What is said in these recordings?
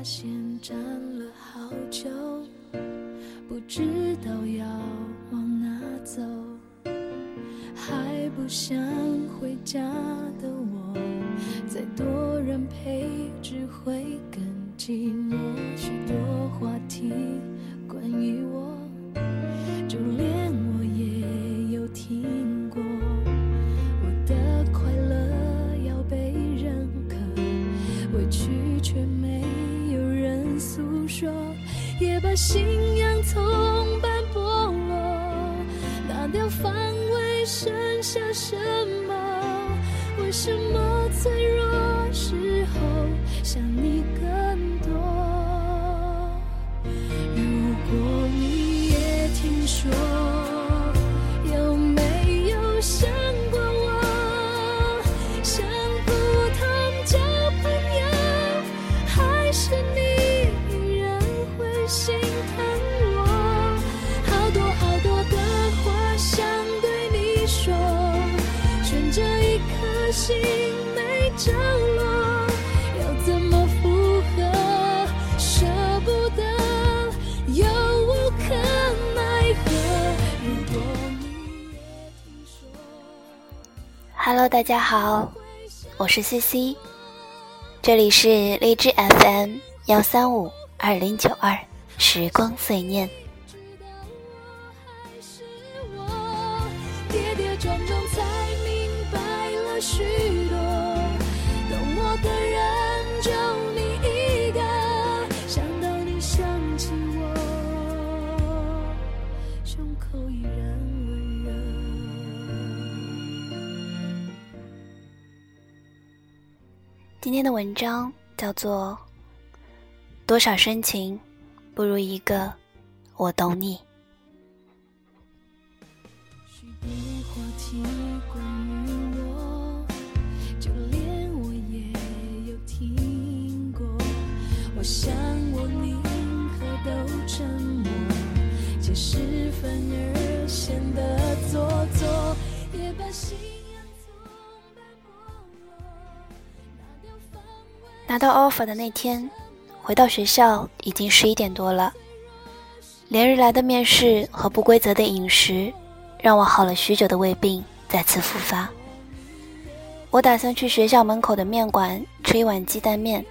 发现站了好久，不知道要往哪走，还不想 Hello，大家好，我是 CC，这里是荔枝 FM 幺三五二零九二时光碎念。还是我跌跌撞撞才明白了天的文章叫做《多少深情不如一个我懂你》。许多话题关于我，就连我也有听过。我想我宁可都沉默，解释反而显得做作，也把信拿到 offer 的那天，回到学校已经十一点多了。连日来的面试和不规则的饮食，让我好了许久的胃病再次复发。我打算去学校门口的面馆吃一碗鸡蛋面，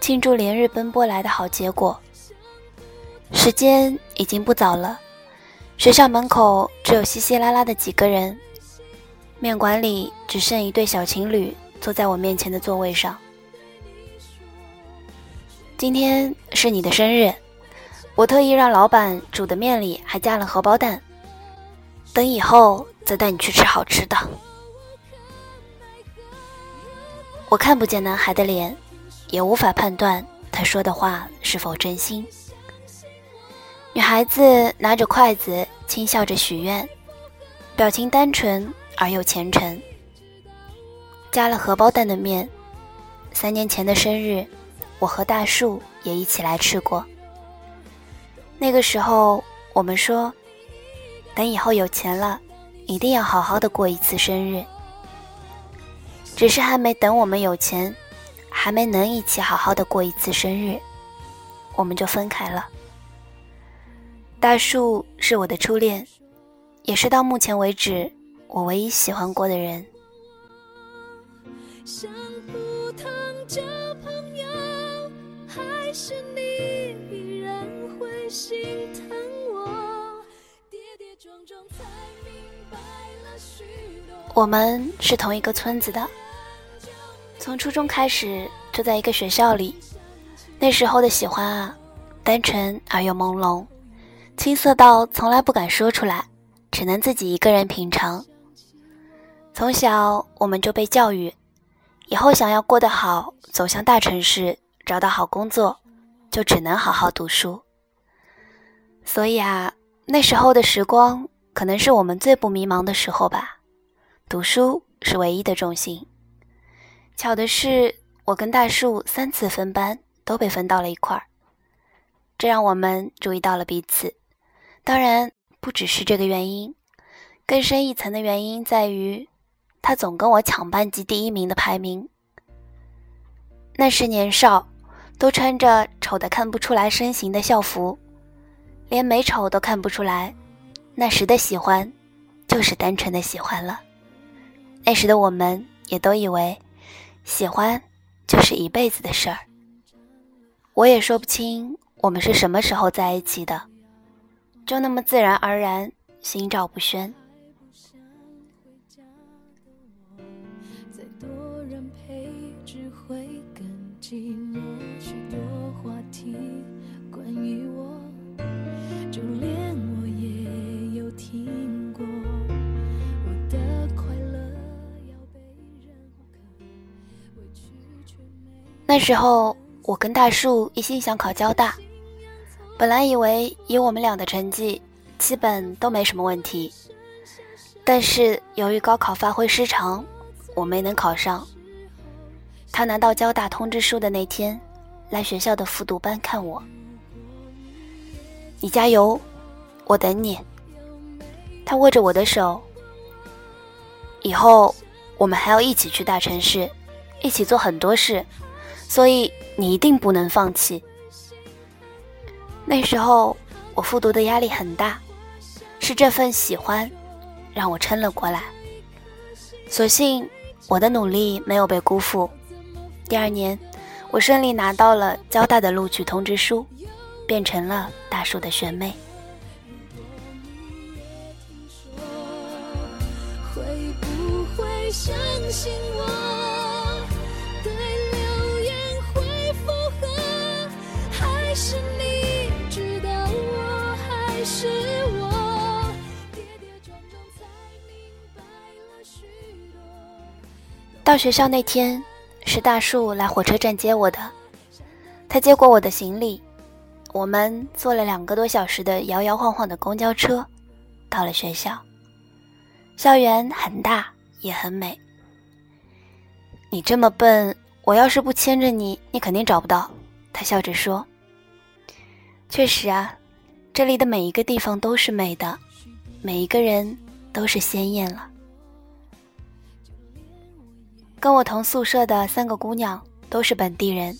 庆祝连日奔波来的好结果。时间已经不早了，学校门口只有稀稀拉拉的几个人，面馆里只剩一对小情侣坐在我面前的座位上。今天是你的生日，我特意让老板煮的面里还加了荷包蛋，等以后再带你去吃好吃的。我看不见男孩的脸，也无法判断他说的话是否真心。女孩子拿着筷子，轻笑着许愿，表情单纯而又虔诚。加了荷包蛋的面，三年前的生日，我和大树也一起来吃过。那个时候，我们说，等以后有钱了，一定要好好的过一次生日。只是还没等我们有钱，还没能一起好好的过一次生日，我们就分开了。大树是我的初恋，也是到目前为止我唯一喜欢过的人。我们是同一个村子的，从初中开始就在一个学校里。那时候的喜欢啊，单纯而又朦胧，青涩到从来不敢说出来，只能自己一个人品尝。从小我们就被教育，以后想要过得好，走向大城市，找到好工作，就只能好好读书。所以啊，那时候的时光可能是我们最不迷茫的时候吧。读书是唯一的重心。巧的是，我跟大树三次分班都被分到了一块儿，这让我们注意到了彼此。当然，不只是这个原因，更深一层的原因在于，他总跟我抢班级第一名的排名。那时年少，都穿着丑的看不出来身形的校服，连美丑都看不出来。那时的喜欢，就是单纯的喜欢了。那时的我们也都以为，喜欢就是一辈子的事儿。我也说不清我们是什么时候在一起的，就那么自然而然，心照不宣。那时候，我跟大树一心想考交大，本来以为以我们俩的成绩，基本都没什么问题。但是由于高考发挥失常，我没能考上。他拿到交大通知书的那天，来学校的复读班看我。你加油，我等你。他握着我的手，以后我们还要一起去大城市，一起做很多事。所以你一定不能放弃。那时候我复读的压力很大，是这份喜欢让我撑了过来。所幸我的努力没有被辜负。第二年，我顺利拿到了交大的录取通知书，变成了大树的学妹。到学校那天，是大树来火车站接我的。他接过我的行李，我们坐了两个多小时的摇摇晃晃的公交车，到了学校。校园很大，也很美。你这么笨，我要是不牵着你，你肯定找不到。他笑着说：“确实啊，这里的每一个地方都是美的，每一个人都是鲜艳了。”跟我同宿舍的三个姑娘都是本地人，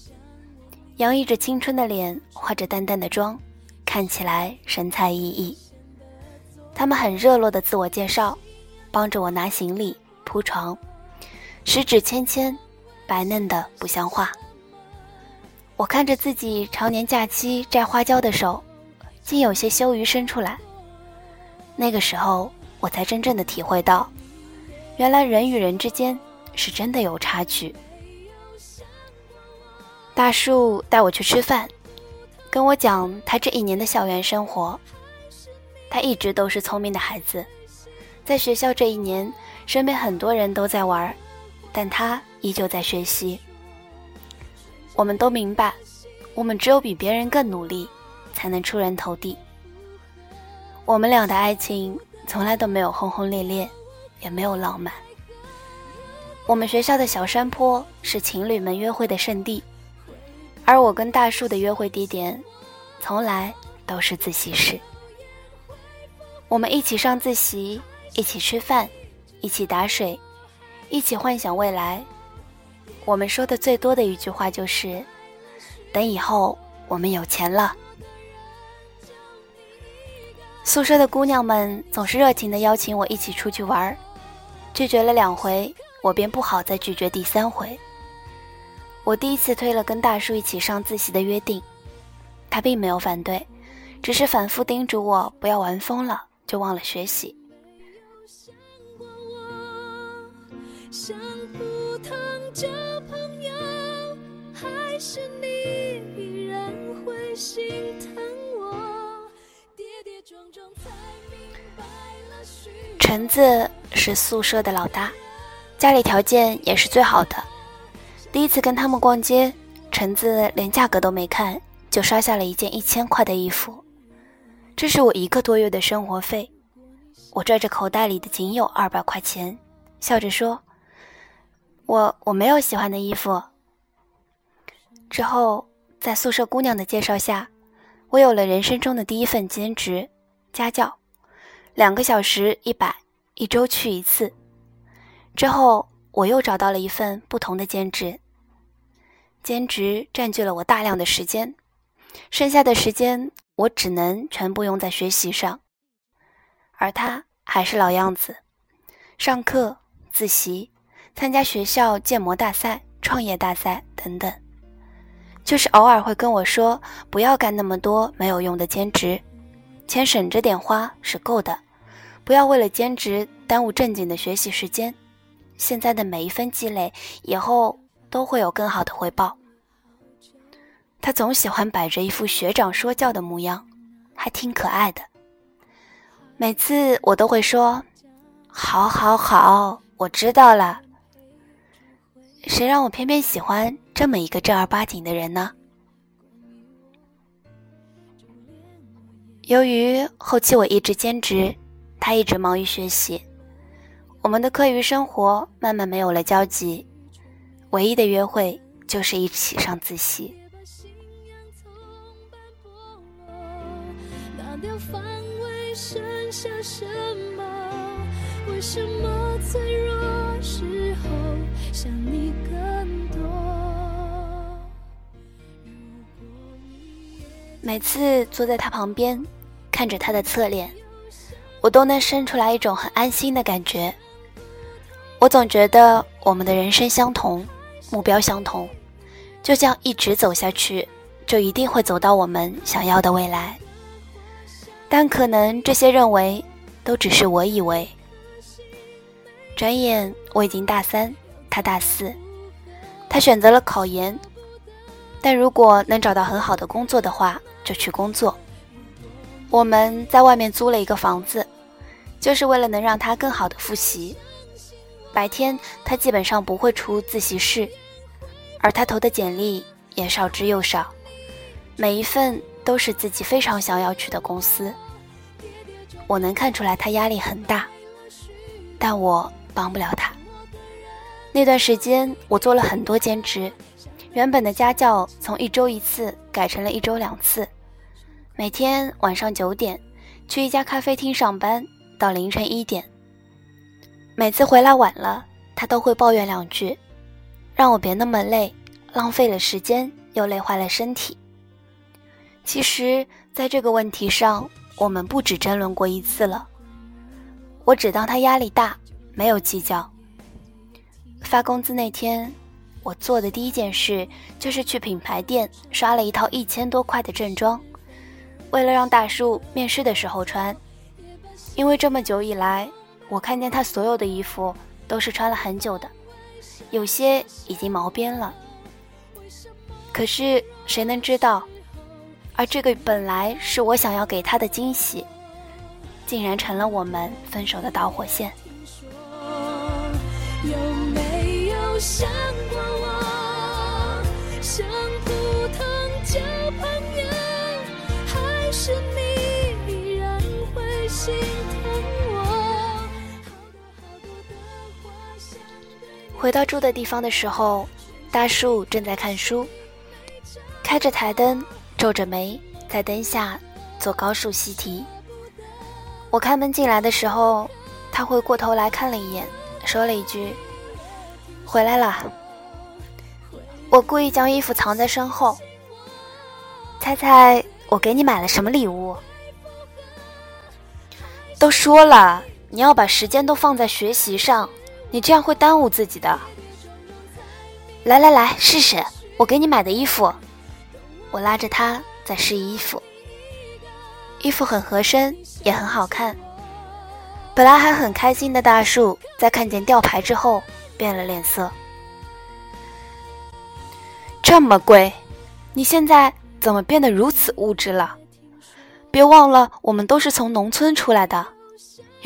洋溢着青春的脸，化着淡淡的妆，看起来神采奕奕。她们很热络的自我介绍，帮着我拿行李、铺床，十指纤纤，白嫩的不像话。我看着自己常年假期摘花椒的手，竟有些羞于伸出来。那个时候，我才真正的体会到，原来人与人之间。是真的有差距。大树带我去吃饭，跟我讲他这一年的校园生活。他一直都是聪明的孩子，在学校这一年，身边很多人都在玩，但他依旧在学习。我们都明白，我们只有比别人更努力，才能出人头地。我们俩的爱情从来都没有轰轰烈烈，也没有浪漫。我们学校的小山坡是情侣们约会的圣地，而我跟大树的约会地点，从来都是自习室。我们一起上自习，一起吃饭，一起打水，一起幻想未来。我们说的最多的一句话就是：“等以后我们有钱了。”宿舍的姑娘们总是热情地邀请我一起出去玩，拒绝了两回。我便不好再拒绝第三回。我第一次推了跟大叔一起上自习的约定，他并没有反对，只是反复叮嘱我不要玩疯了，就忘了学习。橙子是宿舍的老大。家里条件也是最好的。第一次跟他们逛街，橙子连价格都没看，就刷下了一件一千块的衣服。这是我一个多月的生活费。我拽着口袋里的仅有二百块钱，笑着说：“我我没有喜欢的衣服。”之后，在宿舍姑娘的介绍下，我有了人生中的第一份兼职——家教，两个小时一百，一周去一次。之后，我又找到了一份不同的兼职。兼职占据了我大量的时间，剩下的时间我只能全部用在学习上。而他还是老样子，上课、自习、参加学校建模大赛、创业大赛等等，就是偶尔会跟我说：“不要干那么多没有用的兼职，钱省着点花是够的，不要为了兼职耽误正经的学习时间。现在的每一分积累，以后都会有更好的回报。”他总喜欢摆着一副学长说教的模样，还挺可爱的。每次我都会说：“好，好，好，我知道了。”谁让我偏偏喜欢这么一个正儿八经的人呢？由于后期我一直兼职，他一直忙于学习，我们的课余生活慢慢没有了交集，唯一的约会就是一起上自习。下什么？为什么脆弱时候想你更多？每次坐在他旁边，看着他的侧脸，我都能生出来一种很安心的感觉。我总觉得我们的人生相同，目标相同，就这样一直走下去，就一定会走到我们想要的未来。但可能这些认为，都只是我以为。转眼我已经大三，他大四，他选择了考研，但如果能找到很好的工作的话，就去工作。我们在外面租了一个房子，就是为了能让他更好的复习。白天他基本上不会出自习室，而他投的简历也少之又少，每一份。都是自己非常想要去的公司，我能看出来他压力很大，但我帮不了他。那段时间我做了很多兼职，原本的家教从一周一次改成了一周两次，每天晚上九点去一家咖啡厅上班，到凌晨一点。每次回来晚了，他都会抱怨两句，让我别那么累，浪费了时间又累坏了身体。其实，在这个问题上，我们不止争论过一次了。我只当他压力大，没有计较。发工资那天，我做的第一件事就是去品牌店刷了一套一千多块的正装，为了让大叔面试的时候穿。因为这么久以来，我看见他所有的衣服都是穿了很久的，有些已经毛边了。可是谁能知道？而这个本来是我想要给他的惊喜，竟然成了我们分手的导火线。回到住的地方的时候，大树正在看书，开着台灯。皱着眉在灯下做高数习题。我开门进来的时候，他回过头来看了一眼，说了一句：“回来了。”我故意将衣服藏在身后。猜猜我给你买了什么礼物？都说了，你要把时间都放在学习上，你这样会耽误自己的。来来来，试试我给你买的衣服。我拉着他在试衣服，衣服很合身，也很好看。本来还很开心的大树，在看见吊牌之后变了脸色。这么贵，你现在怎么变得如此物质了？别忘了，我们都是从农村出来的，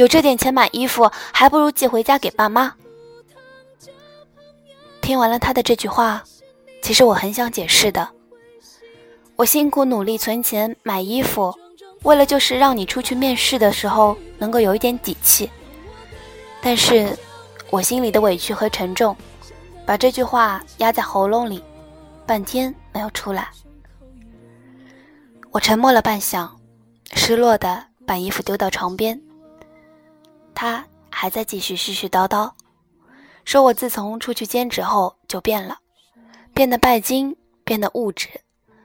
有这点钱买衣服，还不如寄回家给爸妈。听完了他的这句话，其实我很想解释的。我辛苦努力存钱买衣服，为了就是让你出去面试的时候能够有一点底气。但是，我心里的委屈和沉重，把这句话压在喉咙里，半天没有出来。我沉默了半晌，失落的把衣服丢到床边。他还在继续絮絮叨叨，说我自从出去兼职后就变了，变得拜金，变得物质，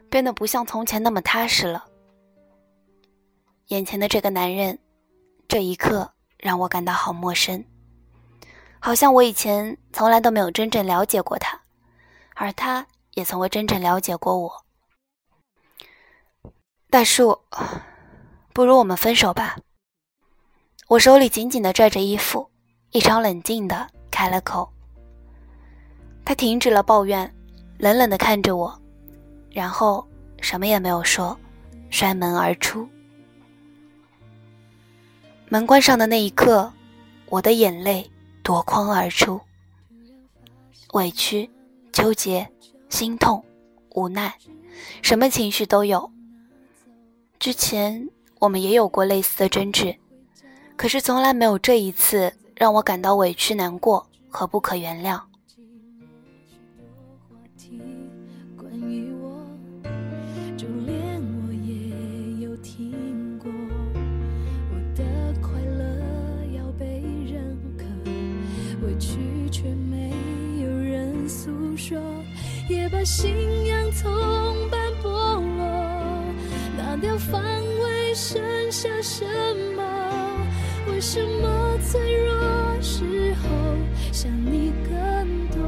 变得不像从前那么踏实了。眼前的这个男人，这一刻让我感到好陌生，好像我以前从来都没有真正了解过他，而他也从未真正了解过我。大树，不如我们分手吧。我手里紧紧的拽着衣服，异常冷静的开了口。他停止了抱怨，冷冷的看着我，然后什么也没有说，摔门而出。门关上的那一刻，我的眼泪夺眶而出，委屈、纠结、心痛、无奈，什么情绪都有。之前我们也有过类似的争执，可是从来没有这一次让我感到委屈、难过和不可原谅。也把信仰从半剥落，拿掉防卫，剩下什么？为什么脆弱时候想你更多？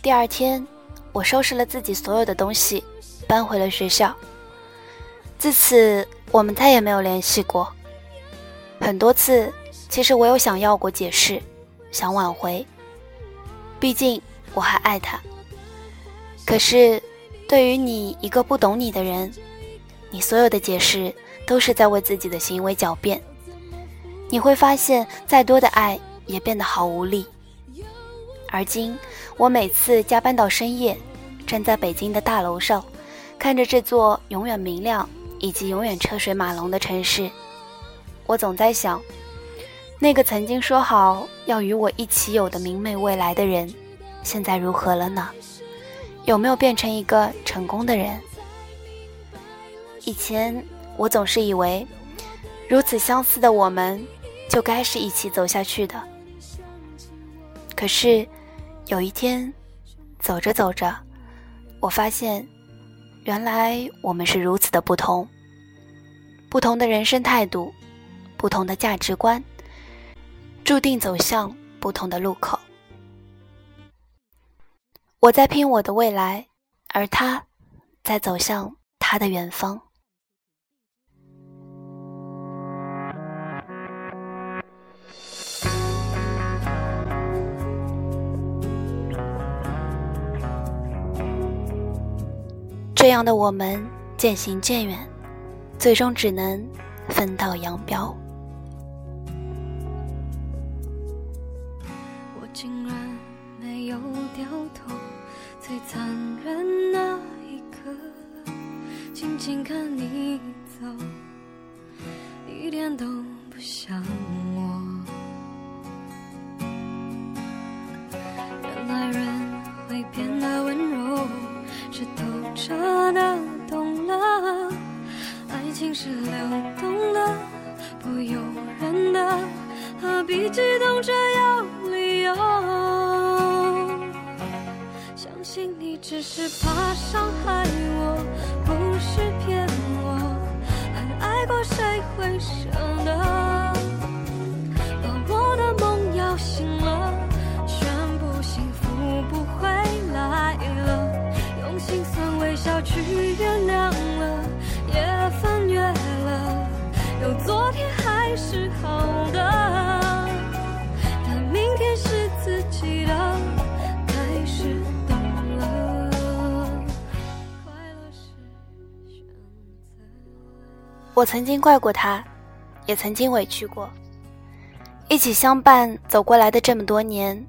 第二天，我收拾了自己所有的东西，搬回了学校。自此，我们再也没有联系过。很多次，其实我有想要过解释。想挽回，毕竟我还爱他。可是，对于你一个不懂你的人，你所有的解释都是在为自己的行为狡辩。你会发现，再多的爱也变得毫无力。而今，我每次加班到深夜，站在北京的大楼上，看着这座永远明亮以及永远车水马龙的城市，我总在想。那个曾经说好要与我一起有的明媚未来的人，现在如何了呢？有没有变成一个成功的人？以前我总是以为，如此相似的我们，就该是一起走下去的。可是，有一天，走着走着，我发现，原来我们是如此的不同。不同的人生态度，不同的价值观。注定走向不同的路口。我在拼我的未来，而他在走向他的远方。这样的我们渐行渐远，最终只能分道扬镳。我竟然没有掉头最残忍那一刻，静静看你走，一点都不像我。是好的，但明天是自己的开始懂了。我曾经怪过他，也曾经委屈过。一起相伴走过来的这么多年，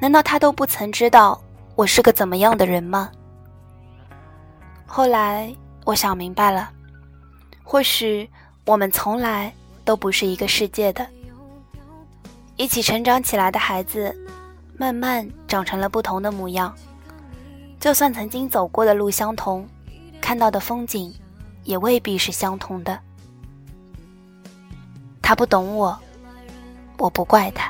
难道他都不曾知道我是个怎么样的人吗？后来我想明白了，或许我们从来都不是一个世界的。一起成长起来的孩子，慢慢长成了不同的模样。就算曾经走过的路相同，看到的风景。也未必是相同的。他不懂我，我不怪他。